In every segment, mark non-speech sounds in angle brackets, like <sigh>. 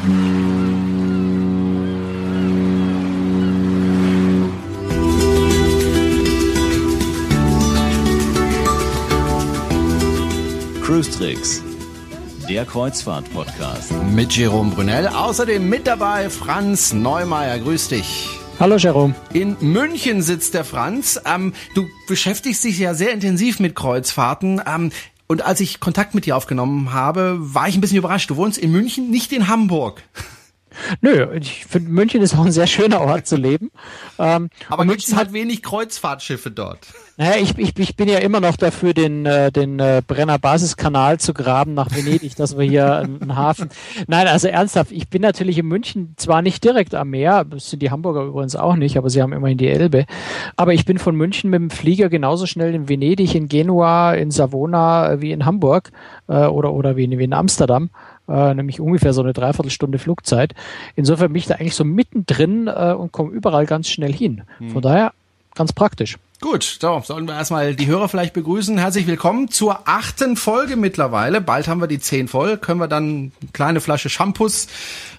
Cruise Tricks, der Kreuzfahrt-Podcast. Mit Jerome Brunel. Außerdem mit dabei Franz Neumeier. Grüß dich. Hallo Jerome. In München sitzt der Franz. Ähm, du beschäftigst dich ja sehr intensiv mit Kreuzfahrten. Ähm, und als ich Kontakt mit dir aufgenommen habe, war ich ein bisschen überrascht. Du wohnst in München, nicht in Hamburg. Nö, ich finde München ist auch ein sehr schöner Ort zu leben. Ähm, Aber München hat wenig Kreuzfahrtschiffe dort. Naja, ich, ich, ich bin ja immer noch dafür, den, äh, den äh, Brenner Basiskanal zu graben nach Venedig, dass wir hier einen Hafen. Nein, also ernsthaft, ich bin natürlich in München zwar nicht direkt am Meer, das sind die Hamburger übrigens auch nicht, aber sie haben immerhin die Elbe. Aber ich bin von München mit dem Flieger genauso schnell in Venedig, in Genua, in Savona äh, wie in Hamburg äh, oder, oder wie in, wie in Amsterdam äh, nämlich ungefähr so eine Dreiviertelstunde Flugzeit. Insofern bin ich da eigentlich so mittendrin äh, und komme überall ganz schnell hin. Hm. Von daher ganz praktisch. Gut, so, sollen wir erstmal die Hörer vielleicht begrüßen. Herzlich willkommen zur achten Folge mittlerweile. Bald haben wir die zehn voll. Können wir dann eine kleine Flasche Shampoos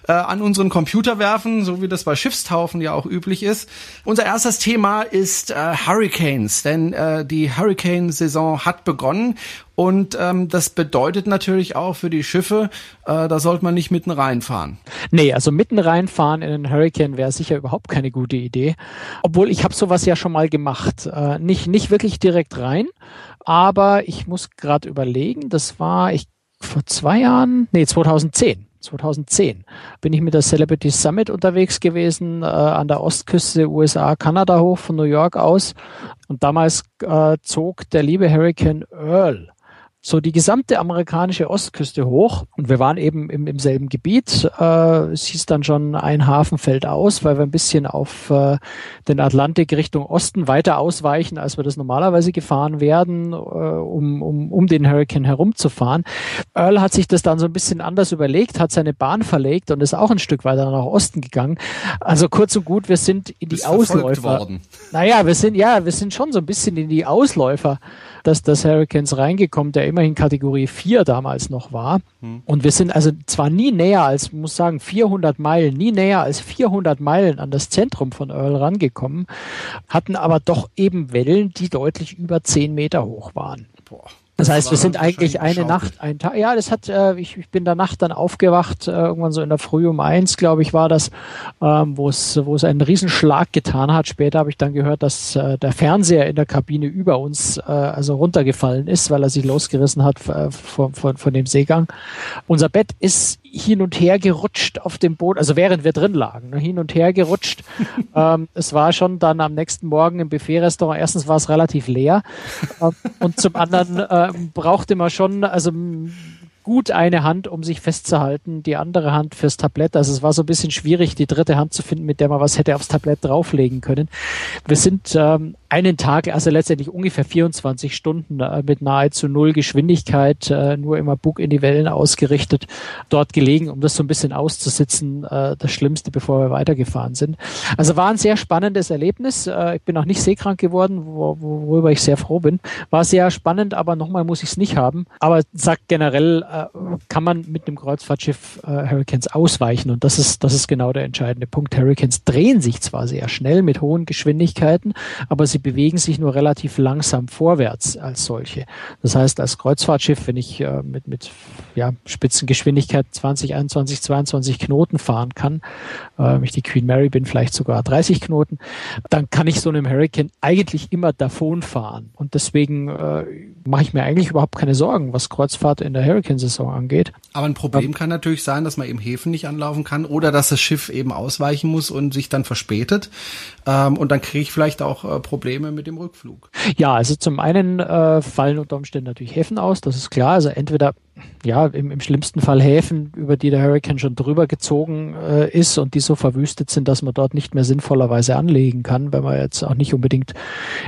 äh, an unseren Computer werfen, so wie das bei Schiffstaufen ja auch üblich ist. Unser erstes Thema ist äh, Hurricanes, denn äh, die Hurricane-Saison hat begonnen und ähm, das bedeutet natürlich auch für die Schiffe, äh, da sollte man nicht mitten reinfahren. Nee, also mitten reinfahren in einen Hurricane wäre sicher überhaupt keine gute Idee. Obwohl ich habe sowas ja schon mal gemacht. Äh, nicht, nicht wirklich direkt rein, aber ich muss gerade überlegen, das war ich vor zwei Jahren, nee, 2010. 2010 bin ich mit der Celebrity Summit unterwegs gewesen, äh, an der Ostküste USA, Kanada hoch von New York aus. Und damals äh, zog der liebe Hurricane Earl so die gesamte amerikanische Ostküste hoch und wir waren eben im, im selben Gebiet. Äh, es hieß dann schon, ein Hafen fällt aus, weil wir ein bisschen auf äh, den Atlantik Richtung Osten weiter ausweichen, als wir das normalerweise gefahren werden, äh, um, um, um den Hurricane herumzufahren. Earl hat sich das dann so ein bisschen anders überlegt, hat seine Bahn verlegt und ist auch ein Stück weiter nach Osten gegangen. Also kurz und gut, wir sind in die Ausläufer. Worden. Naja, wir sind, ja, wir sind schon so ein bisschen in die Ausläufer dass das Hurricanes reingekommen, der immerhin Kategorie 4 damals noch war. Hm. Und wir sind also zwar nie näher als, muss sagen, 400 Meilen, nie näher als 400 Meilen an das Zentrum von Earl rangekommen, hatten aber doch eben Wellen, die deutlich über 10 Meter hoch waren. Boah. Das heißt, wir sind eigentlich eine Nacht, ein Tag. Ja, das hat, äh, ich, ich bin der Nacht dann aufgewacht, äh, irgendwann so in der Früh um eins, glaube ich, war das, ähm, wo es, wo es einen Riesenschlag getan hat. Später habe ich dann gehört, dass äh, der Fernseher in der Kabine über uns äh, also runtergefallen ist, weil er sich losgerissen hat äh, von, von, von dem Seegang. Unser Bett ist hin und her gerutscht auf dem Boot, also während wir drin lagen, ne, hin und her gerutscht. <laughs> ähm, es war schon dann am nächsten Morgen im Buffet-Restaurant, erstens war es relativ leer äh, und zum anderen äh, brauchte man schon, also gut eine Hand, um sich festzuhalten, die andere Hand fürs Tablett. Also es war so ein bisschen schwierig, die dritte Hand zu finden, mit der man was hätte aufs Tablett drauflegen können. Wir sind ähm, einen Tag, also letztendlich ungefähr 24 Stunden äh, mit nahezu null Geschwindigkeit, äh, nur immer Bug in die Wellen ausgerichtet, dort gelegen, um das so ein bisschen auszusitzen, äh, das Schlimmste, bevor wir weitergefahren sind. Also war ein sehr spannendes Erlebnis. Äh, ich bin auch nicht seekrank geworden, wo, worüber ich sehr froh bin. War sehr spannend, aber nochmal muss ich es nicht haben. Aber sagt generell, äh, kann man mit einem Kreuzfahrtschiff äh, Hurricanes ausweichen und das ist, das ist genau der entscheidende Punkt. Hurricanes drehen sich zwar sehr schnell mit hohen Geschwindigkeiten, aber sie bewegen sich nur relativ langsam vorwärts als solche. Das heißt, als Kreuzfahrtschiff, wenn ich äh, mit, mit ja, Spitzengeschwindigkeit 20, 21, 22 Knoten fahren kann, äh, ich die Queen Mary bin, vielleicht sogar 30 Knoten, dann kann ich so einem Hurricane eigentlich immer davon fahren. Und deswegen äh, mache ich mir eigentlich überhaupt keine Sorgen, was Kreuzfahrt in der Hurricane-Saison angeht. Aber ein Problem kann natürlich sein, dass man eben Häfen nicht anlaufen kann oder dass das Schiff eben ausweichen muss und sich dann verspätet. Ähm, und dann kriege ich vielleicht auch äh, Probleme mit dem Rückflug. Ja, also zum einen äh, fallen unter Umständen natürlich Häfen aus, das ist klar. Also entweder ja, im, im schlimmsten Fall Häfen, über die der Hurricane schon drüber gezogen äh, ist und die so verwüstet sind, dass man dort nicht mehr sinnvollerweise anlegen kann, wenn man jetzt auch nicht unbedingt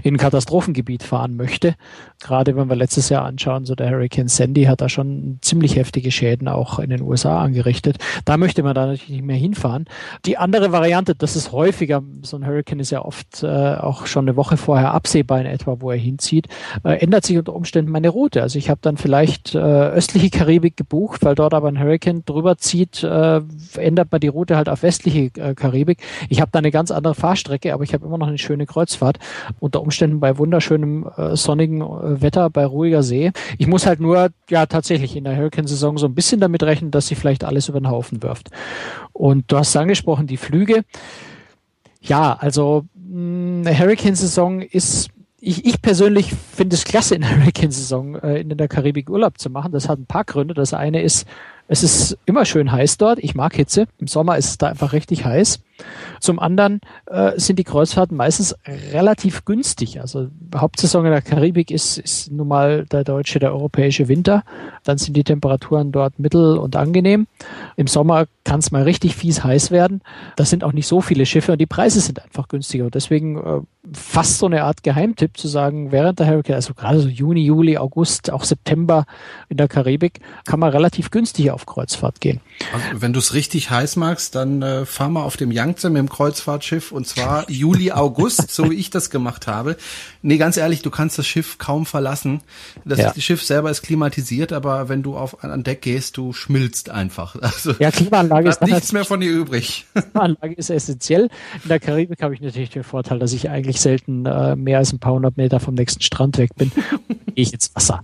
in ein Katastrophengebiet fahren möchte. Gerade wenn wir letztes Jahr anschauen, so der Hurricane Sandy hat da schon ziemlich heftige Schäden auch in den USA angerichtet. Da möchte man da natürlich nicht mehr hinfahren. Die andere Variante, das ist häufiger, so ein Hurricane ist ja oft äh, auch schon eine Woche vorher absehbar in etwa, wo er hinzieht, äh, ändert sich unter Umständen meine Route. Also ich habe dann vielleicht äh, östlich östliche Karibik gebucht, weil dort aber ein Hurricane drüber zieht, äh, ändert man die Route halt auf westliche äh, Karibik. Ich habe da eine ganz andere Fahrstrecke, aber ich habe immer noch eine schöne Kreuzfahrt. Unter Umständen bei wunderschönem äh, sonnigen äh, Wetter, bei ruhiger See. Ich muss halt nur ja tatsächlich in der Hurricane-Saison so ein bisschen damit rechnen, dass sie vielleicht alles über den Haufen wirft. Und du hast angesprochen, die Flüge. Ja, also eine Hurricane-Saison ist ich, ich persönlich finde es klasse, in der Hurricane-Saison äh, in der Karibik Urlaub zu machen. Das hat ein paar Gründe. Das eine ist, es ist immer schön heiß dort. Ich mag Hitze. Im Sommer ist es da einfach richtig heiß. Zum anderen äh, sind die Kreuzfahrten meistens relativ günstig. Also Hauptsaison in der Karibik ist, ist nun mal der deutsche, der europäische Winter. Dann sind die Temperaturen dort mittel und angenehm. Im Sommer kann es mal richtig fies heiß werden. Das sind auch nicht so viele Schiffe und die Preise sind einfach günstiger. Und deswegen äh, fast so eine Art Geheimtipp zu sagen, während der Hurricane, also gerade so Juni, Juli, August, auch September in der Karibik, kann man relativ günstig auf Kreuzfahrt gehen. Also wenn du es richtig heiß magst, dann äh, fahr mal auf dem Yangtze mit dem Kreuzfahrtschiff und zwar Juli, August, so wie ich das gemacht habe. Nee, ganz ehrlich, du kannst das Schiff kaum verlassen. Das ja. Schiff selber ist klimatisiert, aber wenn du auf an Deck gehst, du schmilzt einfach. Also, ja, Klimaanlage ist nichts mehr von dir übrig. Klimaanlage ist essentiell. In der Karibik habe ich natürlich den Vorteil, dass ich eigentlich selten äh, mehr als ein paar hundert Meter vom nächsten Strand weg bin, gehe ich ins Wasser.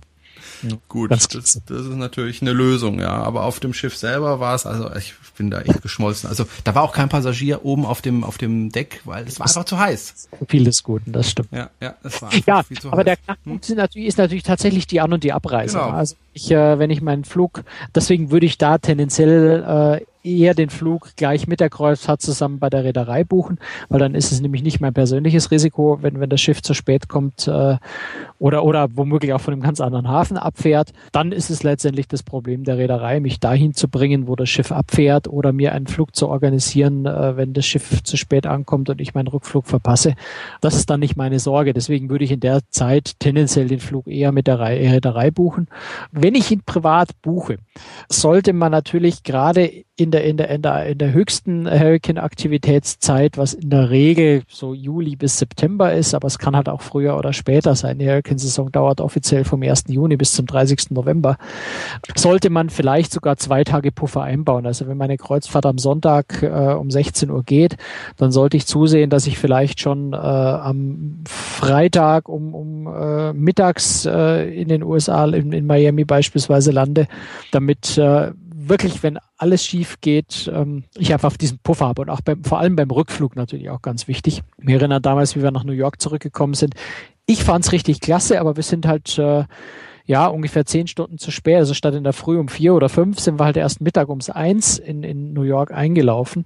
Gut, das, das, ist natürlich eine Lösung, ja. Aber auf dem Schiff selber war es, also ich bin da echt geschmolzen. Also da war auch kein Passagier oben auf dem auf dem Deck, weil es war einfach zu heiß. Viel des Guten, das stimmt. Ja, ja, es war ja, viel zu aber heiß. der Knackpunkt hm? ist natürlich, ist natürlich tatsächlich die An- und die Abreise. Genau. Also ich, äh, wenn ich meinen Flug, deswegen würde ich da tendenziell äh, eher den Flug gleich mit der Kreuzfahrt zusammen bei der Reederei buchen, weil dann ist es nämlich nicht mein persönliches Risiko, wenn, wenn das Schiff zu spät kommt äh, oder, oder womöglich auch von einem ganz anderen Hafen abfährt. Dann ist es letztendlich das Problem der Reederei, mich dahin zu bringen, wo das Schiff abfährt oder mir einen Flug zu organisieren, äh, wenn das Schiff zu spät ankommt und ich meinen Rückflug verpasse. Das ist dann nicht meine Sorge. Deswegen würde ich in der Zeit tendenziell den Flug eher mit der Reederei buchen. Wenn ich ihn privat buche, sollte man natürlich gerade in der, in der, in der, in der höchsten Hurricane-Aktivitätszeit, was in der Regel so Juli bis September ist, aber es kann halt auch früher oder später sein. Die Hurricane-Saison dauert offiziell vom 1. Juni bis zum 30. November. Sollte man vielleicht sogar zwei Tage Puffer einbauen. Also wenn meine Kreuzfahrt am Sonntag äh, um 16 Uhr geht, dann sollte ich zusehen, dass ich vielleicht schon äh, am Freitag um, um äh, mittags äh, in den USA, in, in Miami beispielsweise lande, damit äh, wirklich, wenn alles schief geht, ähm, ich einfach auf diesen Puffer habe und auch beim, vor allem beim Rückflug natürlich auch ganz wichtig. Mir erinnert damals, wie wir nach New York zurückgekommen sind. Ich fand es richtig klasse, aber wir sind halt äh, ja ungefähr zehn Stunden zu spät. Also statt in der Früh um vier oder fünf sind wir halt erst Mittag ums eins in, in New York eingelaufen.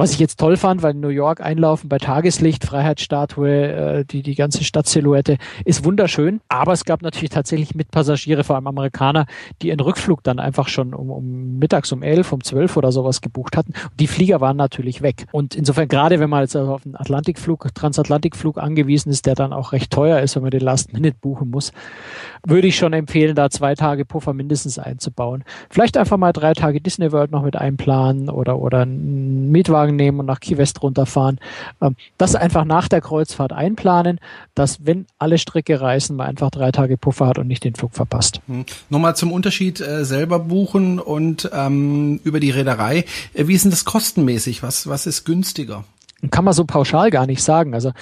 Was ich jetzt toll fand, weil New York einlaufen bei Tageslicht, Freiheitsstatue, äh, die, die ganze Stadtsilhouette ist wunderschön. Aber es gab natürlich tatsächlich Mitpassagiere, vor allem Amerikaner, die ihren Rückflug dann einfach schon um, um mittags um elf, um zwölf oder sowas gebucht hatten. Die Flieger waren natürlich weg. Und insofern, gerade wenn man jetzt also auf einen Atlantikflug, Transatlantikflug angewiesen ist, der dann auch recht teuer ist, wenn man den Last Minute buchen muss, würde ich schon empfehlen, da zwei Tage Puffer mindestens einzubauen. Vielleicht einfach mal drei Tage Disney World noch mit einplanen oder, oder einen Mietwagen Mietwagen nehmen und nach Key West runterfahren. Ähm, das einfach nach der Kreuzfahrt einplanen, dass wenn alle Stricke reißen, man einfach drei Tage Puffer hat und nicht den Flug verpasst. Hm. Nochmal zum Unterschied äh, selber buchen und ähm, über die Reederei. Äh, wie ist denn das kostenmäßig? Was, was ist günstiger? Kann man so pauschal gar nicht sagen. Also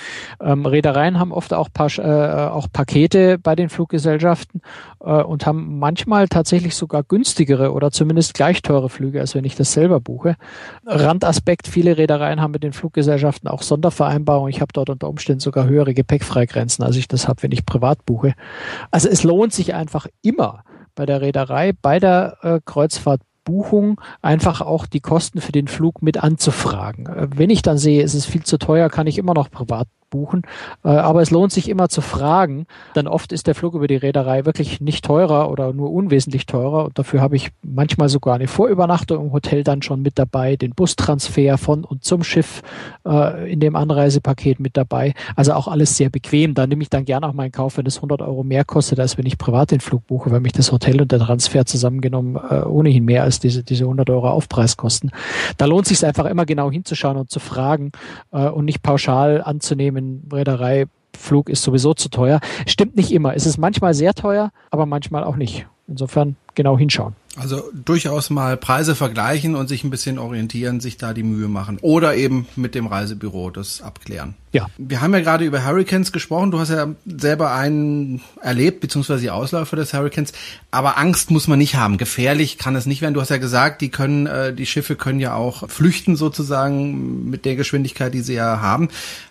ähm, Reedereien haben oft auch, Pas äh, auch Pakete bei den Fluggesellschaften äh, und haben manchmal tatsächlich sogar günstigere oder zumindest gleich teure Flüge, als wenn ich das selber buche. Randaspekt, viele Reedereien haben mit den Fluggesellschaften auch Sondervereinbarungen. Ich habe dort unter Umständen sogar höhere Gepäckfreigrenzen, als ich das habe, wenn ich privat buche. Also es lohnt sich einfach immer bei der Reederei, bei der äh, Kreuzfahrt Buchung einfach auch die Kosten für den Flug mit anzufragen. Äh, wenn ich dann sehe, es ist viel zu teuer, kann ich immer noch privat buchen. Äh, aber es lohnt sich immer zu fragen, denn oft ist der Flug über die Reederei wirklich nicht teurer oder nur unwesentlich teurer. Und dafür habe ich manchmal sogar eine Vorübernachtung im Hotel dann schon mit dabei, den Bustransfer von und zum Schiff äh, in dem Anreisepaket mit dabei. Also auch alles sehr bequem. Da nehme ich dann gerne auch meinen Kauf, wenn es 100 Euro mehr kostet, als wenn ich privat den Flug buche, weil mich das Hotel und der Transfer zusammengenommen äh, ohnehin mehr als diese, diese 100 Euro Aufpreis kosten. Da lohnt sich einfach immer genau hinzuschauen und zu fragen und nicht pauschal anzunehmen, Unternehmen, Reederei, Flug ist sowieso zu teuer. Stimmt nicht immer. Es ist manchmal sehr teuer, aber manchmal auch nicht. insofern genau hinschauen. Also durchaus mal Preise vergleichen und sich ein bisschen orientieren, sich da die Mühe machen. Oder eben mit dem Reisebüro das abklären. Ja. Wir haben ja gerade über Hurricanes gesprochen. Du hast ja selber einen erlebt, beziehungsweise die Ausläufer des Hurricanes. Aber Angst muss man nicht haben. Gefährlich kann es nicht werden. Du hast ja gesagt, die können, äh, die Schiffe können ja auch flüchten sozusagen mit der Geschwindigkeit, die sie ja haben.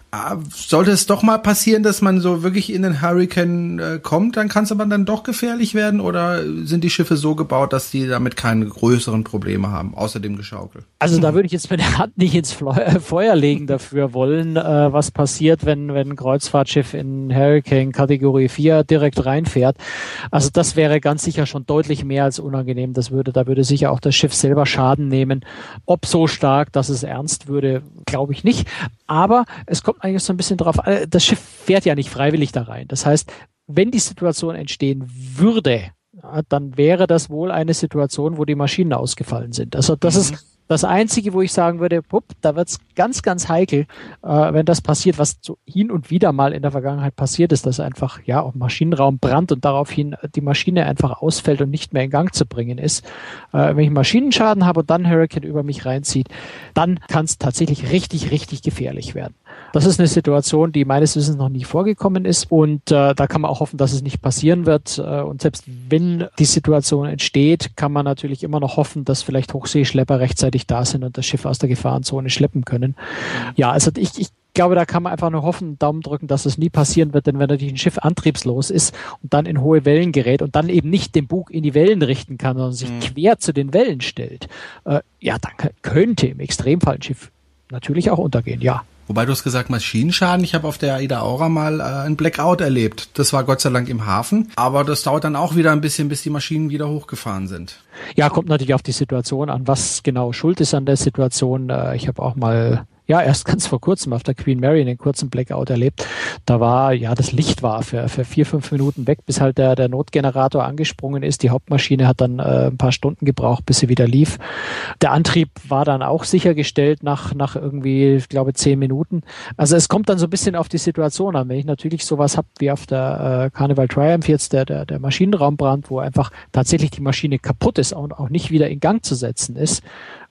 Ah, sollte es doch mal passieren, dass man so wirklich in den Hurricane äh, kommt, dann kann es aber dann doch gefährlich werden oder sind die Schiffe so gebaut, dass die damit keine größeren Probleme haben, außer dem Geschaukel? Also da würde ich jetzt mit der Hand nicht ins äh, Feuer legen dafür wollen, äh, was passiert, wenn, wenn ein Kreuzfahrtschiff in Hurricane Kategorie 4 direkt reinfährt. Also das wäre ganz sicher schon deutlich mehr als unangenehm. Das würde, da würde sicher auch das Schiff selber Schaden nehmen. Ob so stark, dass es ernst würde, glaube ich nicht. Aber es kommt eigentlich so ein bisschen drauf an, das Schiff fährt ja nicht freiwillig da rein. Das heißt, wenn die Situation entstehen würde, dann wäre das wohl eine Situation, wo die Maschinen ausgefallen sind. Also das mhm. ist das Einzige, wo ich sagen würde, pup, da wird's ganz, ganz heikel, äh, wenn das passiert, was so hin und wieder mal in der Vergangenheit passiert ist, dass einfach ja auch Maschinenraum brannt und daraufhin die Maschine einfach ausfällt und nicht mehr in Gang zu bringen ist. Äh, wenn ich Maschinenschaden habe und dann Hurricane über mich reinzieht, dann kann es tatsächlich richtig, richtig gefährlich werden. Das ist eine Situation, die meines Wissens noch nie vorgekommen ist und äh, da kann man auch hoffen, dass es nicht passieren wird. Äh, und selbst wenn die Situation entsteht, kann man natürlich immer noch hoffen, dass vielleicht Hochseeschlepper rechtzeitig da sind und das Schiff aus der Gefahrenzone schleppen können. Ja, also ich, ich glaube, da kann man einfach nur hoffen, Daumen drücken, dass es nie passieren wird, denn wenn natürlich ein Schiff antriebslos ist und dann in hohe Wellen gerät und dann eben nicht den Bug in die Wellen richten kann, sondern sich mhm. quer zu den Wellen stellt, äh, ja, dann könnte im Extremfall ein Schiff natürlich auch untergehen, ja. Wobei du hast gesagt Maschinenschaden. Ich habe auf der Aida Aura mal äh, ein Blackout erlebt. Das war Gott sei Dank im Hafen. Aber das dauert dann auch wieder ein bisschen, bis die Maschinen wieder hochgefahren sind. Ja, kommt natürlich auf die Situation an, was genau schuld ist an der Situation. Äh, ich habe auch mal ja, erst ganz vor kurzem auf der Queen Mary einen kurzen Blackout erlebt. Da war, ja, das Licht war für, für vier, fünf Minuten weg, bis halt der, der Notgenerator angesprungen ist. Die Hauptmaschine hat dann äh, ein paar Stunden gebraucht, bis sie wieder lief. Der Antrieb war dann auch sichergestellt nach, nach irgendwie, ich glaube, zehn Minuten. Also es kommt dann so ein bisschen auf die Situation an. Wenn ich natürlich sowas habe wie auf der äh, Carnival Triumph jetzt, der, der, der Maschinenraumbrand, wo einfach tatsächlich die Maschine kaputt ist und auch nicht wieder in Gang zu setzen ist,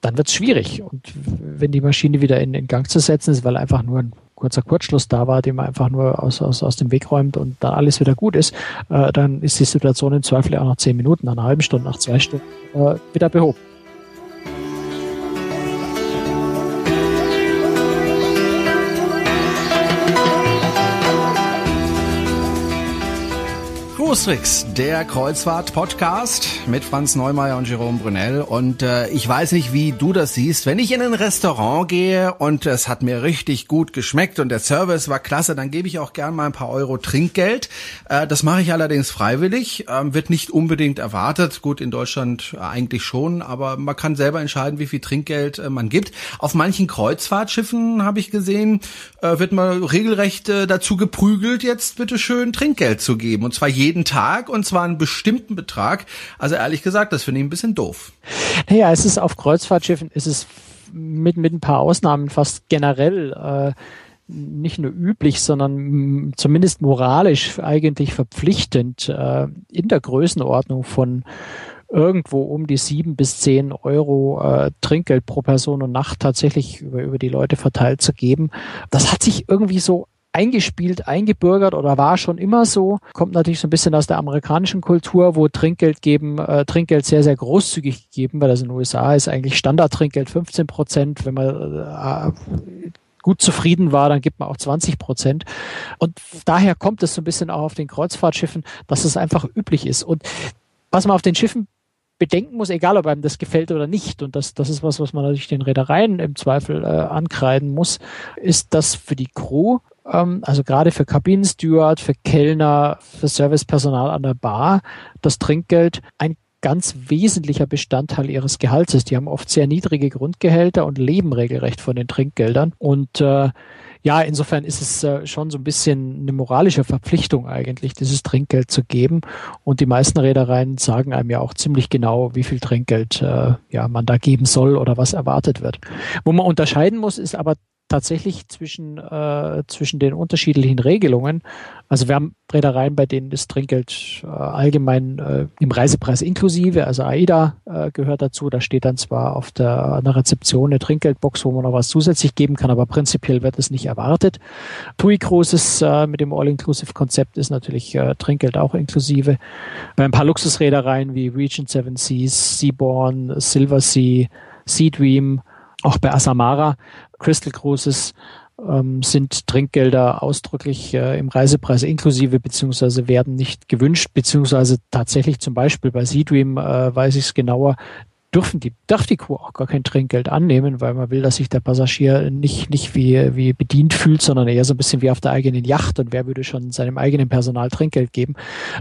dann wird es schwierig. Und wenn die Maschine wieder in, in Gang zu setzen ist, weil einfach nur ein kurzer Kurzschluss da war, den man einfach nur aus, aus, aus dem Weg räumt und dann alles wieder gut ist, äh, dann ist die Situation im Zweifel auch nach zehn Minuten, nach einer halben Stunde, nach zwei Stunden äh, wieder behoben. Cruistricks, der Kreuzfahrt-Podcast mit Franz Neumeier und Jerome Brunel. Und äh, ich weiß nicht, wie du das siehst. Wenn ich in ein Restaurant gehe und es hat mir richtig gut geschmeckt und der Service war klasse, dann gebe ich auch gern mal ein paar Euro Trinkgeld. Äh, das mache ich allerdings freiwillig, äh, wird nicht unbedingt erwartet. Gut, in Deutschland eigentlich schon, aber man kann selber entscheiden, wie viel Trinkgeld äh, man gibt. Auf manchen Kreuzfahrtschiffen habe ich gesehen, äh, wird man regelrecht äh, dazu geprügelt, jetzt bitte schön Trinkgeld zu geben. Und zwar jeden jeden Tag und zwar einen bestimmten Betrag. Also ehrlich gesagt, das finde ich ein bisschen doof. Naja, es ist auf Kreuzfahrtschiffen, ist es mit, mit ein paar Ausnahmen fast generell äh, nicht nur üblich, sondern zumindest moralisch eigentlich verpflichtend äh, in der Größenordnung von irgendwo um die sieben bis zehn Euro äh, Trinkgeld pro Person und Nacht tatsächlich über, über die Leute verteilt zu geben. Das hat sich irgendwie so eingespielt, eingebürgert oder war schon immer so. Kommt natürlich so ein bisschen aus der amerikanischen Kultur, wo Trinkgeld geben, äh, Trinkgeld sehr, sehr großzügig gegeben, weil das in den USA ist eigentlich Standardtrinkgeld 15 Prozent. Wenn man äh, gut zufrieden war, dann gibt man auch 20 Prozent. Und daher kommt es so ein bisschen auch auf den Kreuzfahrtschiffen, dass es einfach üblich ist. Und was man auf den Schiffen bedenken muss, egal ob einem das gefällt oder nicht, und das, das ist was, was man natürlich den Reedereien im Zweifel äh, ankreiden muss, ist, dass für die Crew also gerade für Kabinensteward, für Kellner, für Servicepersonal an der Bar, das Trinkgeld ein ganz wesentlicher Bestandteil ihres Gehalts ist. Die haben oft sehr niedrige Grundgehälter und leben regelrecht von den Trinkgeldern. Und äh, ja, insofern ist es äh, schon so ein bisschen eine moralische Verpflichtung eigentlich, dieses Trinkgeld zu geben. Und die meisten Reedereien sagen einem ja auch ziemlich genau, wie viel Trinkgeld äh, ja, man da geben soll oder was erwartet wird. Wo man unterscheiden muss, ist aber tatsächlich zwischen, äh, zwischen den unterschiedlichen Regelungen. Also wir haben Reedereien, bei denen das Trinkgeld äh, allgemein äh, im Reisepreis inklusive, also AIDA äh, gehört dazu. Da steht dann zwar auf der, an der Rezeption eine Trinkgeldbox, wo man noch was zusätzlich geben kann, aber prinzipiell wird es nicht erwartet. TUI Cruises äh, mit dem All-Inclusive-Konzept ist natürlich äh, Trinkgeld auch inklusive. Bei ein paar Luxusreedereien wie Regent Seven Seas, Seaborn, Silver Sea, Sea Dream, auch bei Asamara, Crystal Cruises ähm, sind Trinkgelder ausdrücklich äh, im Reisepreis inklusive beziehungsweise werden nicht gewünscht, beziehungsweise tatsächlich zum Beispiel bei SeaDream äh, weiß ich es genauer, dürfen die, darf die Crew auch gar kein Trinkgeld annehmen, weil man will, dass sich der Passagier nicht, nicht wie, wie bedient fühlt, sondern eher so ein bisschen wie auf der eigenen Yacht und wer würde schon seinem eigenen Personal Trinkgeld geben.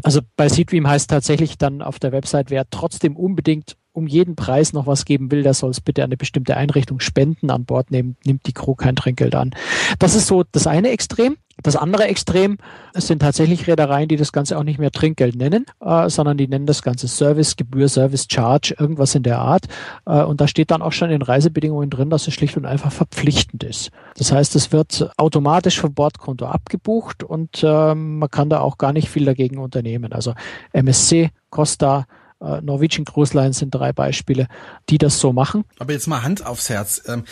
Also bei SeaDream heißt tatsächlich dann auf der Website, wer trotzdem unbedingt um jeden Preis noch was geben will, der soll es bitte an eine bestimmte Einrichtung spenden. An Bord nehmen, nimmt die Crew kein Trinkgeld an. Das ist so das eine Extrem. Das andere Extrem sind tatsächlich Reedereien, die das Ganze auch nicht mehr Trinkgeld nennen, äh, sondern die nennen das Ganze Service, Gebühr, Service Charge, irgendwas in der Art. Äh, und da steht dann auch schon in Reisebedingungen drin, dass es schlicht und einfach verpflichtend ist. Das heißt, es wird automatisch vom Bordkonto abgebucht und äh, man kann da auch gar nicht viel dagegen unternehmen. Also MSC, Costa, äh, Norwegian Cruise Lines sind drei Beispiele, die das so machen. Aber jetzt mal Hand aufs Herz. Ähm,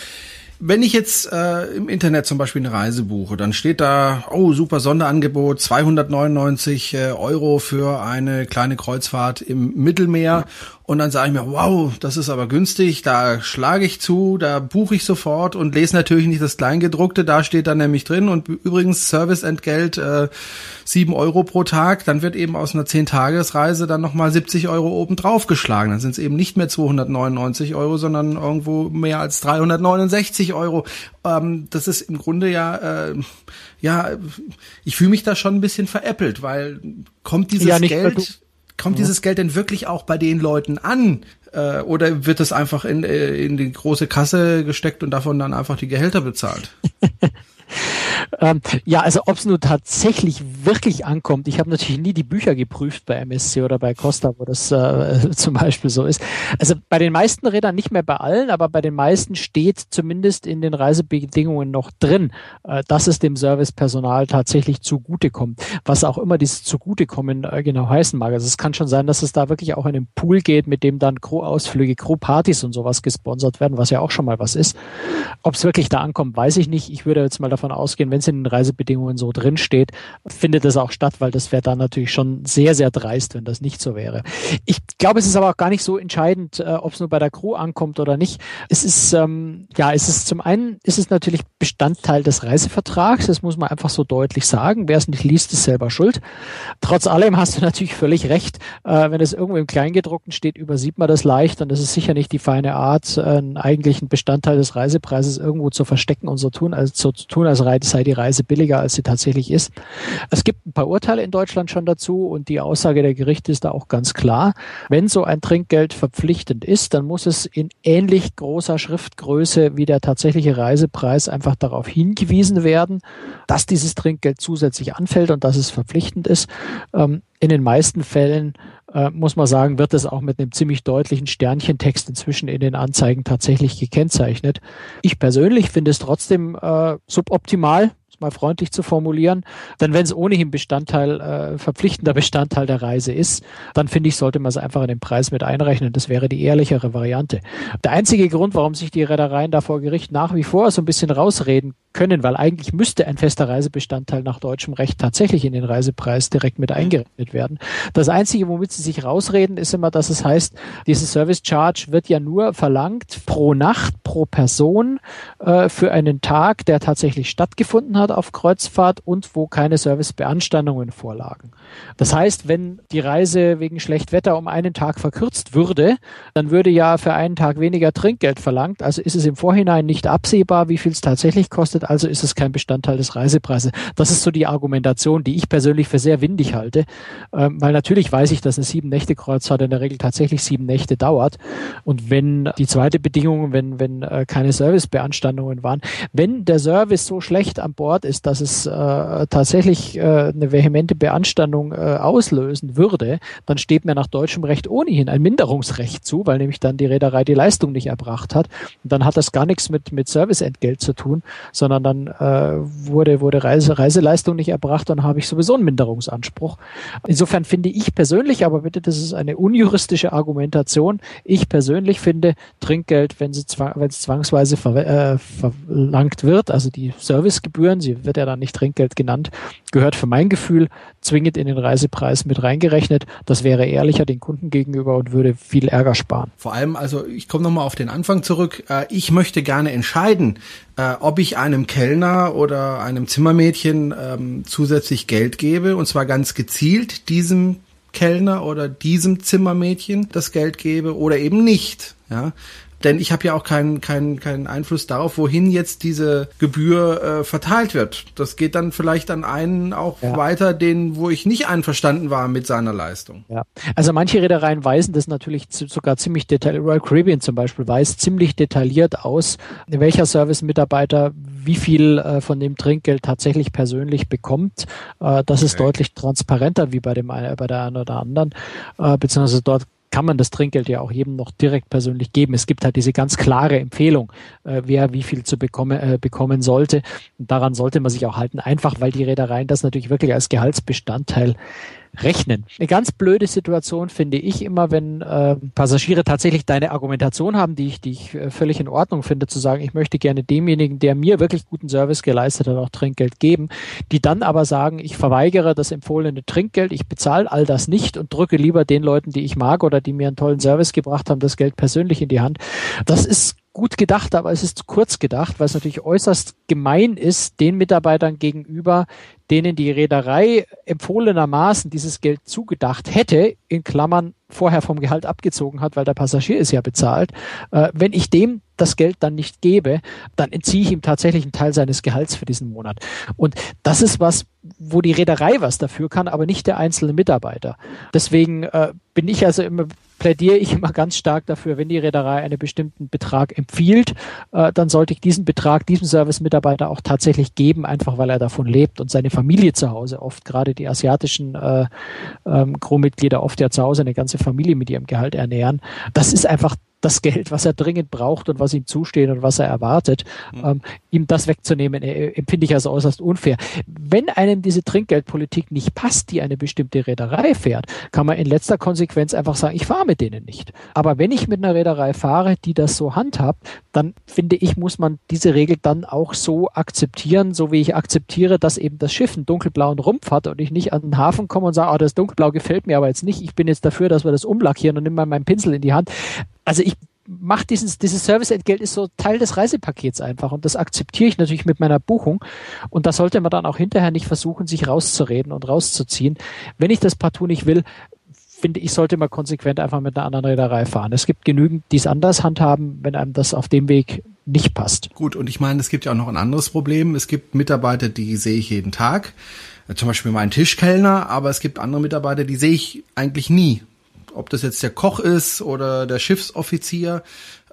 wenn ich jetzt äh, im Internet zum Beispiel eine Reise buche, dann steht da, oh, super Sonderangebot, 299 äh, Euro für eine kleine Kreuzfahrt im Mittelmeer und dann sage ich mir, wow, das ist aber günstig, da schlage ich zu, da buche ich sofort und lese natürlich nicht das Kleingedruckte, da steht dann nämlich drin und übrigens Serviceentgelt äh, 7 Euro pro Tag, dann wird eben aus einer 10-Tagesreise dann nochmal 70 Euro oben drauf geschlagen. Dann sind es eben nicht mehr 299 Euro, sondern irgendwo mehr als 369 Euro. Ähm, das ist im Grunde ja, äh, ja, ich fühle mich da schon ein bisschen veräppelt, weil kommt dieses ja, Geld Kommt dieses Geld denn wirklich auch bei den Leuten an? Äh, oder wird das einfach in, äh, in die große Kasse gesteckt und davon dann einfach die Gehälter bezahlt? <laughs> Ähm, ja, also ob es nur tatsächlich wirklich ankommt. Ich habe natürlich nie die Bücher geprüft bei MSC oder bei Costa, wo das äh, <laughs> zum Beispiel so ist. Also bei den meisten Rädern, nicht mehr bei allen, aber bei den meisten steht zumindest in den Reisebedingungen noch drin, äh, dass es dem Servicepersonal tatsächlich zugutekommt. Was auch immer dieses Zugutekommen äh, genau heißen mag. Also es kann schon sein, dass es da wirklich auch in einen Pool geht, mit dem dann Crew-Ausflüge, Crew-Partys und sowas gesponsert werden, was ja auch schon mal was ist. Ob es wirklich da ankommt, weiß ich nicht. Ich würde jetzt mal davon ausgehen, wenn es in den Reisebedingungen so drin steht, findet es auch statt, weil das wäre dann natürlich schon sehr, sehr dreist, wenn das nicht so wäre. Ich glaube, es ist aber auch gar nicht so entscheidend, äh, ob es nur bei der Crew ankommt oder nicht. Es ist, ähm, ja, es ist zum einen, ist es natürlich Bestandteil des Reisevertrags, das muss man einfach so deutlich sagen. Wer es nicht liest, ist selber schuld. Trotz allem hast du natürlich völlig recht, äh, wenn es irgendwo im Kleingedruckten steht, übersieht man das leicht und das ist sicher nicht die feine Art, einen eigentlichen Bestandteil des Reisepreises irgendwo zu verstecken und so tun, als so zu tun, als sei die Reise billiger, als sie tatsächlich ist. Es gibt ein paar Urteile in Deutschland schon dazu und die Aussage der Gerichte ist da auch ganz klar. Wenn so ein Trinkgeld verpflichtend ist, dann muss es in ähnlich großer Schriftgröße wie der tatsächliche Reisepreis einfach darauf hingewiesen werden, dass dieses Trinkgeld zusätzlich anfällt und dass es verpflichtend ist. Ähm, in den meisten Fällen äh, muss man sagen, wird es auch mit einem ziemlich deutlichen Sternchentext inzwischen in den Anzeigen tatsächlich gekennzeichnet. Ich persönlich finde es trotzdem äh, suboptimal, mal freundlich zu formulieren. Denn wenn es ohnehin Bestandteil, äh, verpflichtender Bestandteil der Reise ist, dann finde ich, sollte man es einfach in den Preis mit einrechnen. Das wäre die ehrlichere Variante. Der einzige Grund, warum sich die Reedereien da vor Gericht nach wie vor so ein bisschen rausreden können, weil eigentlich müsste ein fester Reisebestandteil nach deutschem Recht tatsächlich in den Reisepreis direkt mit eingerechnet werden. Das Einzige, womit sie sich rausreden, ist immer, dass es heißt, diese Service Charge wird ja nur verlangt pro Nacht, pro Person äh, für einen Tag, der tatsächlich stattgefunden hat auf Kreuzfahrt und wo keine Servicebeanstandungen vorlagen. Das heißt, wenn die Reise wegen schlecht Wetter um einen Tag verkürzt würde, dann würde ja für einen Tag weniger Trinkgeld verlangt. Also ist es im Vorhinein nicht absehbar, wie viel es tatsächlich kostet also ist es kein Bestandteil des Reisepreises. Das ist so die Argumentation, die ich persönlich für sehr windig halte, ähm, weil natürlich weiß ich, dass eine sieben Nächte Kreuzfahrt in der Regel tatsächlich sieben Nächte dauert. Und wenn die zweite Bedingung, wenn wenn äh, keine Servicebeanstandungen waren, wenn der Service so schlecht an Bord ist, dass es äh, tatsächlich äh, eine vehemente Beanstandung äh, auslösen würde, dann steht mir nach deutschem Recht ohnehin ein Minderungsrecht zu, weil nämlich dann die Reederei die Leistung nicht erbracht hat. Und dann hat das gar nichts mit mit Serviceentgelt zu tun, sondern dann äh, wurde wurde Reise, Reiseleistung nicht erbracht, dann habe ich sowieso einen Minderungsanspruch. Insofern finde ich persönlich, aber bitte, das ist eine unjuristische Argumentation. Ich persönlich finde Trinkgeld, wenn sie zwang, es zwangsweise ver, äh, verlangt wird, also die Servicegebühren, sie wird ja dann nicht Trinkgeld genannt, gehört für mein Gefühl zwingend in den Reisepreis mit reingerechnet. Das wäre ehrlicher den Kunden gegenüber und würde viel Ärger sparen. Vor allem, also ich komme nochmal auf den Anfang zurück. Äh, ich möchte gerne entscheiden, äh, ob ich einem Kellner oder einem Zimmermädchen ähm, zusätzlich Geld gebe und zwar ganz gezielt diesem Kellner oder diesem Zimmermädchen das Geld gebe oder eben nicht. Ja, denn ich habe ja auch keinen keinen keinen Einfluss darauf, wohin jetzt diese Gebühr äh, verteilt wird. Das geht dann vielleicht an einen auch ja. weiter, den wo ich nicht einverstanden war mit seiner Leistung. Ja, also manche Reedereien weisen das natürlich sogar ziemlich detailliert. Royal Caribbean zum Beispiel weist ziemlich detailliert aus, welcher Service-Mitarbeiter wie viel äh, von dem Trinkgeld tatsächlich persönlich bekommt. Äh, das okay. ist deutlich transparenter wie bei dem bei der einen oder anderen, äh, beziehungsweise dort kann man das Trinkgeld ja auch jedem noch direkt persönlich geben. Es gibt halt diese ganz klare Empfehlung, äh, wer wie viel zu bekommen, äh, bekommen sollte. Und daran sollte man sich auch halten, einfach weil die Reedereien das natürlich wirklich als Gehaltsbestandteil rechnen. Eine ganz blöde Situation finde ich immer, wenn äh, Passagiere tatsächlich deine Argumentation haben, die ich, die ich äh, völlig in Ordnung finde, zu sagen, ich möchte gerne demjenigen, der mir wirklich guten Service geleistet hat, auch Trinkgeld geben, die dann aber sagen, ich verweigere das empfohlene Trinkgeld, ich bezahle all das nicht und drücke lieber den Leuten, die ich mag oder die mir einen tollen Service gebracht haben, das Geld persönlich in die Hand. Das ist gut gedacht, aber es ist zu kurz gedacht, weil es natürlich äußerst gemein ist den Mitarbeitern gegenüber, denen die Reederei empfohlenermaßen dieses Geld zugedacht hätte, in Klammern vorher vom Gehalt abgezogen hat, weil der Passagier ist ja bezahlt. Äh, wenn ich dem das Geld dann nicht gebe, dann entziehe ich ihm tatsächlich einen Teil seines Gehalts für diesen Monat. Und das ist was, wo die Reederei was dafür kann, aber nicht der einzelne Mitarbeiter. Deswegen äh, bin ich also immer plädiere ich immer ganz stark dafür, wenn die Reederei einen bestimmten Betrag empfiehlt, äh, dann sollte ich diesen Betrag diesem Service-Mitarbeiter auch tatsächlich geben, einfach weil er davon lebt und seine Familie zu Hause, oft gerade die asiatischen äh, ähm, Crewmitglieder oft ja zu Hause eine ganze Familie mit ihrem Gehalt ernähren. Das ist einfach das Geld, was er dringend braucht und was ihm zusteht und was er erwartet, mhm. ähm, ihm das wegzunehmen, äh, empfinde ich als äußerst unfair. Wenn einem diese Trinkgeldpolitik nicht passt, die eine bestimmte Reederei fährt, kann man in letzter Konsequenz einfach sagen, ich fahre mit denen nicht. Aber wenn ich mit einer Reederei fahre, die das so handhabt, dann finde ich, muss man diese Regel dann auch so akzeptieren, so wie ich akzeptiere, dass eben das Schiff einen dunkelblauen Rumpf hat und ich nicht an den Hafen komme und sage, ah, das dunkelblau gefällt mir aber jetzt nicht, ich bin jetzt dafür, dass wir das umlackieren und nimm mal meinen Pinsel in die Hand also ich mache dieses, dieses Serviceentgelt ist so Teil des Reisepakets einfach und das akzeptiere ich natürlich mit meiner Buchung und da sollte man dann auch hinterher nicht versuchen, sich rauszureden und rauszuziehen. Wenn ich das partout nicht will, finde ich, sollte man konsequent einfach mit einer anderen Reederei fahren. Es gibt genügend, die es anders handhaben, wenn einem das auf dem Weg nicht passt. Gut, und ich meine, es gibt ja auch noch ein anderes Problem. Es gibt Mitarbeiter, die sehe ich jeden Tag. Zum Beispiel meinen Tischkellner, aber es gibt andere Mitarbeiter, die sehe ich eigentlich nie ob das jetzt der Koch ist oder der Schiffsoffizier.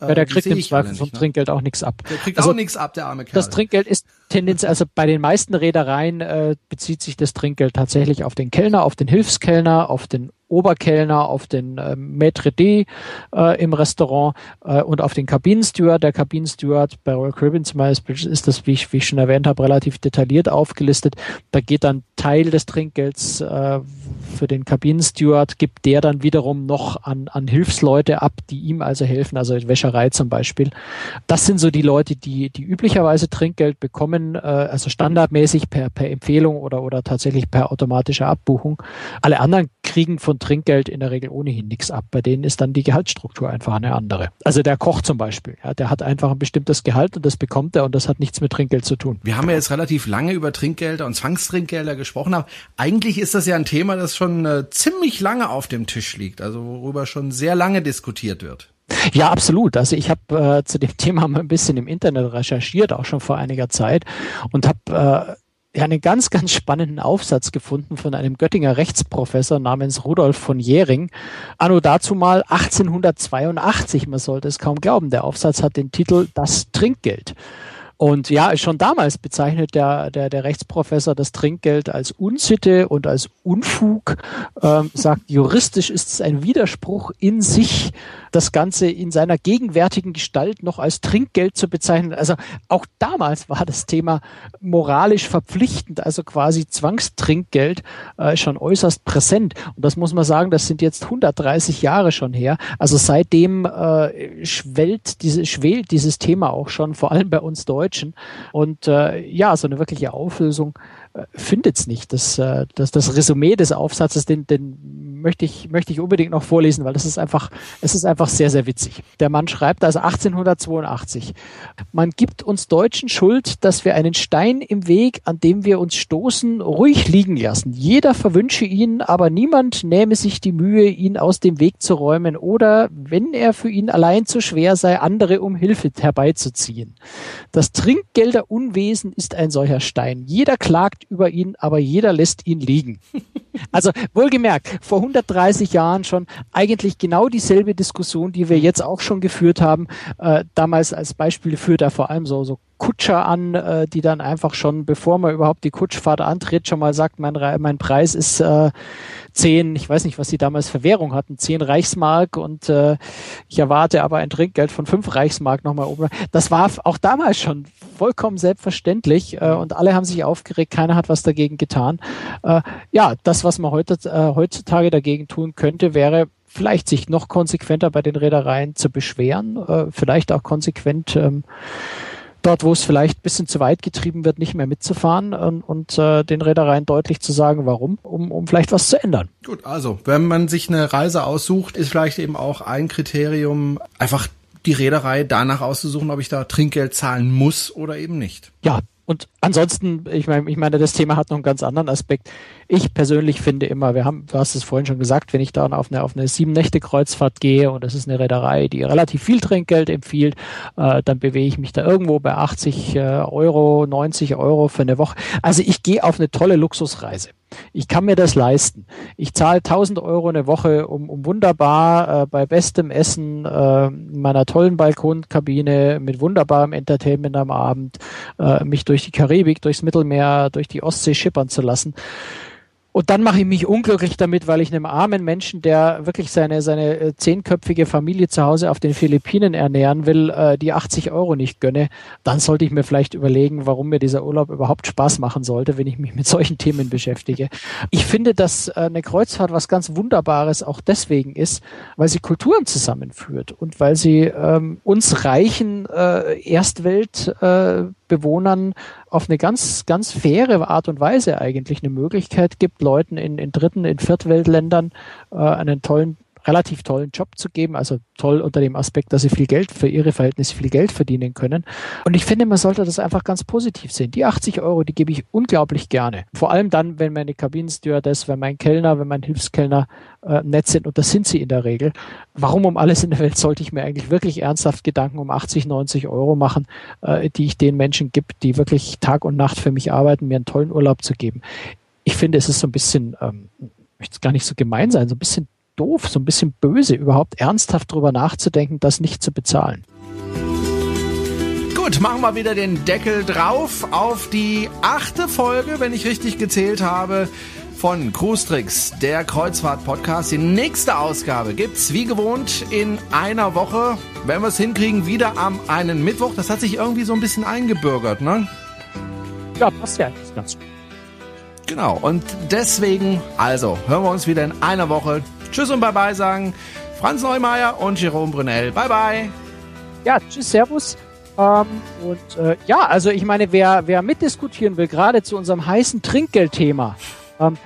Äh, ja, der kriegt im Zweifel vom ne? Trinkgeld auch nichts ab. Der kriegt also, auch nichts ab, der arme Kerl. Das Trinkgeld ist tendenziell, also bei den meisten Reedereien äh, bezieht sich das Trinkgeld tatsächlich auf den Kellner, auf den Hilfskellner, auf den Oberkellner, auf den äh, Maître d äh, im Restaurant äh, und auf den Kabinensteward. Der Kabinensteward bei Royal Caribbean zum Beispiel ist das, wie ich, wie ich schon erwähnt habe, relativ detailliert aufgelistet. Da geht dann Teil des Trinkgelds äh, für den Kabinensteward, gibt der dann wiederum noch an, an Hilfsleute ab, die ihm also helfen, also Wäscherei zum Beispiel. Das sind so die Leute, die, die üblicherweise Trinkgeld bekommen, äh, also standardmäßig per, per Empfehlung oder, oder tatsächlich per automatischer Abbuchung. Alle anderen kriegen von Trinkgeld in der Regel ohnehin nichts ab. Bei denen ist dann die Gehaltsstruktur einfach eine andere. Also der Koch zum Beispiel, ja, der hat einfach ein bestimmtes Gehalt und das bekommt er und das hat nichts mit Trinkgeld zu tun. Wir haben ja jetzt relativ lange über Trinkgelder und Zwangstrinkgelder gesprochen, aber eigentlich ist das ja ein Thema, das schon äh, ziemlich lange auf dem Tisch liegt, also worüber schon sehr lange diskutiert wird. Ja, absolut. Also ich habe äh, zu dem <laughs> Thema mal ein bisschen im Internet recherchiert, auch schon vor einiger Zeit und habe äh, ja, einen ganz, ganz spannenden Aufsatz gefunden von einem Göttinger Rechtsprofessor namens Rudolf von Jähring. Anno dazu mal 1882, man sollte es kaum glauben. Der Aufsatz hat den Titel Das Trinkgeld. Und ja, schon damals bezeichnet der, der, der Rechtsprofessor das Trinkgeld als Unsitte und als Unfug, ähm, sagt, juristisch ist es ein Widerspruch in sich, das Ganze in seiner gegenwärtigen Gestalt noch als Trinkgeld zu bezeichnen. Also auch damals war das Thema moralisch verpflichtend, also quasi Zwangstrinkgeld äh, schon äußerst präsent. Und das muss man sagen, das sind jetzt 130 Jahre schon her. Also seitdem äh, schwellt diese, schwelt dieses Thema auch schon, vor allem bei uns Deutschen. Und äh, ja, so eine wirkliche Auflösung findet es nicht. Das, äh, das, das Resümee des Aufsatzes, den, den möchte ich, möchte ich unbedingt noch vorlesen, weil das ist einfach, es ist einfach sehr, sehr witzig. Der Mann schreibt also 1882. Man gibt uns Deutschen Schuld, dass wir einen Stein im Weg, an dem wir uns stoßen, ruhig liegen lassen. Jeder verwünsche ihn, aber niemand nähme sich die Mühe, ihn aus dem Weg zu räumen oder, wenn er für ihn allein zu schwer sei, andere um Hilfe herbeizuziehen. Das Trinkgelderunwesen ist ein solcher Stein. Jeder klagt über ihn, aber jeder lässt ihn liegen. <laughs> Also wohlgemerkt, vor 130 Jahren schon eigentlich genau dieselbe Diskussion, die wir jetzt auch schon geführt haben. Äh, damals als Beispiel führt er vor allem so, so Kutscher an, äh, die dann einfach schon, bevor man überhaupt die Kutschfahrt antritt, schon mal sagt, mein, mein Preis ist äh, zehn, ich weiß nicht, was sie damals für Währung hatten, zehn Reichsmark und äh, ich erwarte aber ein Trinkgeld von fünf Reichsmark nochmal oben. Das war auch damals schon vollkommen selbstverständlich äh, und alle haben sich aufgeregt, keiner hat was dagegen getan. Äh, ja, das, was man heute, äh, heutzutage dagegen tun könnte, wäre vielleicht sich noch konsequenter bei den Reedereien zu beschweren, äh, vielleicht auch konsequent ähm, dort, wo es vielleicht ein bisschen zu weit getrieben wird, nicht mehr mitzufahren und, und äh, den Reedereien deutlich zu sagen, warum, um, um vielleicht was zu ändern. Gut, also wenn man sich eine Reise aussucht, ist vielleicht eben auch ein Kriterium einfach die Reederei danach auszusuchen, ob ich da Trinkgeld zahlen muss oder eben nicht. Ja, und ansonsten, ich meine, ich meine, das Thema hat noch einen ganz anderen Aspekt. Ich persönlich finde immer, wir haben, du hast es vorhin schon gesagt, wenn ich da auf eine, auf eine sieben Nächte Kreuzfahrt gehe und das ist eine Reederei, die relativ viel Trinkgeld empfiehlt, äh, dann bewege ich mich da irgendwo bei 80 äh, Euro, 90 Euro für eine Woche. Also ich gehe auf eine tolle Luxusreise. Ich kann mir das leisten. Ich zahle 1000 Euro eine Woche, um, um wunderbar äh, bei bestem Essen äh, in meiner tollen Balkonkabine mit wunderbarem Entertainment am Abend äh, mich durch die Karibik, durchs Mittelmeer, durch die Ostsee schippern zu lassen. Und dann mache ich mich unglücklich damit, weil ich einem armen Menschen, der wirklich seine, seine äh, zehnköpfige Familie zu Hause auf den Philippinen ernähren will, äh, die 80 Euro nicht gönne. Dann sollte ich mir vielleicht überlegen, warum mir dieser Urlaub überhaupt Spaß machen sollte, wenn ich mich mit <laughs> solchen Themen beschäftige. Ich finde, dass äh, eine Kreuzfahrt was ganz Wunderbares auch deswegen ist, weil sie Kulturen zusammenführt und weil sie ähm, uns reichen äh, Erstweltbewohnern äh, auf eine ganz, ganz faire Art und Weise eigentlich eine Möglichkeit gibt, Leuten in, in dritten, in Viertweltländern äh, einen tollen relativ tollen Job zu geben, also toll unter dem Aspekt, dass sie viel Geld für ihre Verhältnisse viel Geld verdienen können. Und ich finde, man sollte das einfach ganz positiv sehen. Die 80 Euro, die gebe ich unglaublich gerne. Vor allem dann, wenn meine Kabinenstewardess, wenn mein Kellner, wenn mein Hilfskellner äh, nett sind und das sind sie in der Regel. Warum um alles in der Welt sollte ich mir eigentlich wirklich ernsthaft Gedanken um 80, 90 Euro machen, äh, die ich den Menschen gibt, die wirklich Tag und Nacht für mich arbeiten, mir einen tollen Urlaub zu geben. Ich finde, es ist so ein bisschen, ähm, möchte es gar nicht so gemein sein, so ein bisschen doof, so ein bisschen böse, überhaupt ernsthaft darüber nachzudenken, das nicht zu bezahlen. Gut, machen wir wieder den Deckel drauf auf die achte Folge, wenn ich richtig gezählt habe, von Cruise Tricks, der Kreuzfahrt-Podcast. Die nächste Ausgabe gibt's wie gewohnt in einer Woche. Wenn wir es hinkriegen, wieder am einen Mittwoch. Das hat sich irgendwie so ein bisschen eingebürgert, ne? Ja, passt ja ganz gut. Genau, und deswegen, also, hören wir uns wieder in einer Woche. Tschüss und Bye-bye sagen Franz Neumeier und Jerome Brunel. Bye-bye. Ja, tschüss, Servus. Ähm, und äh, ja, also ich meine, wer, wer mitdiskutieren will, gerade zu unserem heißen Trinkgeldthema, ähm,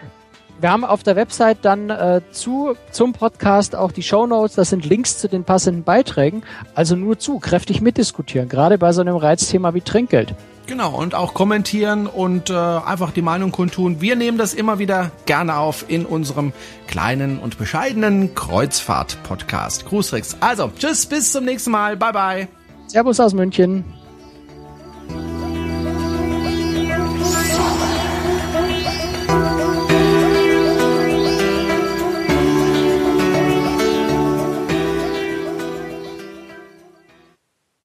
wir haben auf der Website dann äh, zu, zum Podcast auch die Show Notes, das sind Links zu den passenden Beiträgen. Also nur zu, kräftig mitdiskutieren, gerade bei so einem Reizthema wie Trinkgeld. Genau, und auch kommentieren und äh, einfach die Meinung kundtun. Wir nehmen das immer wieder gerne auf in unserem kleinen und bescheidenen Kreuzfahrt-Podcast. Gruß. Also, tschüss, bis zum nächsten Mal. Bye, bye. Servus aus München.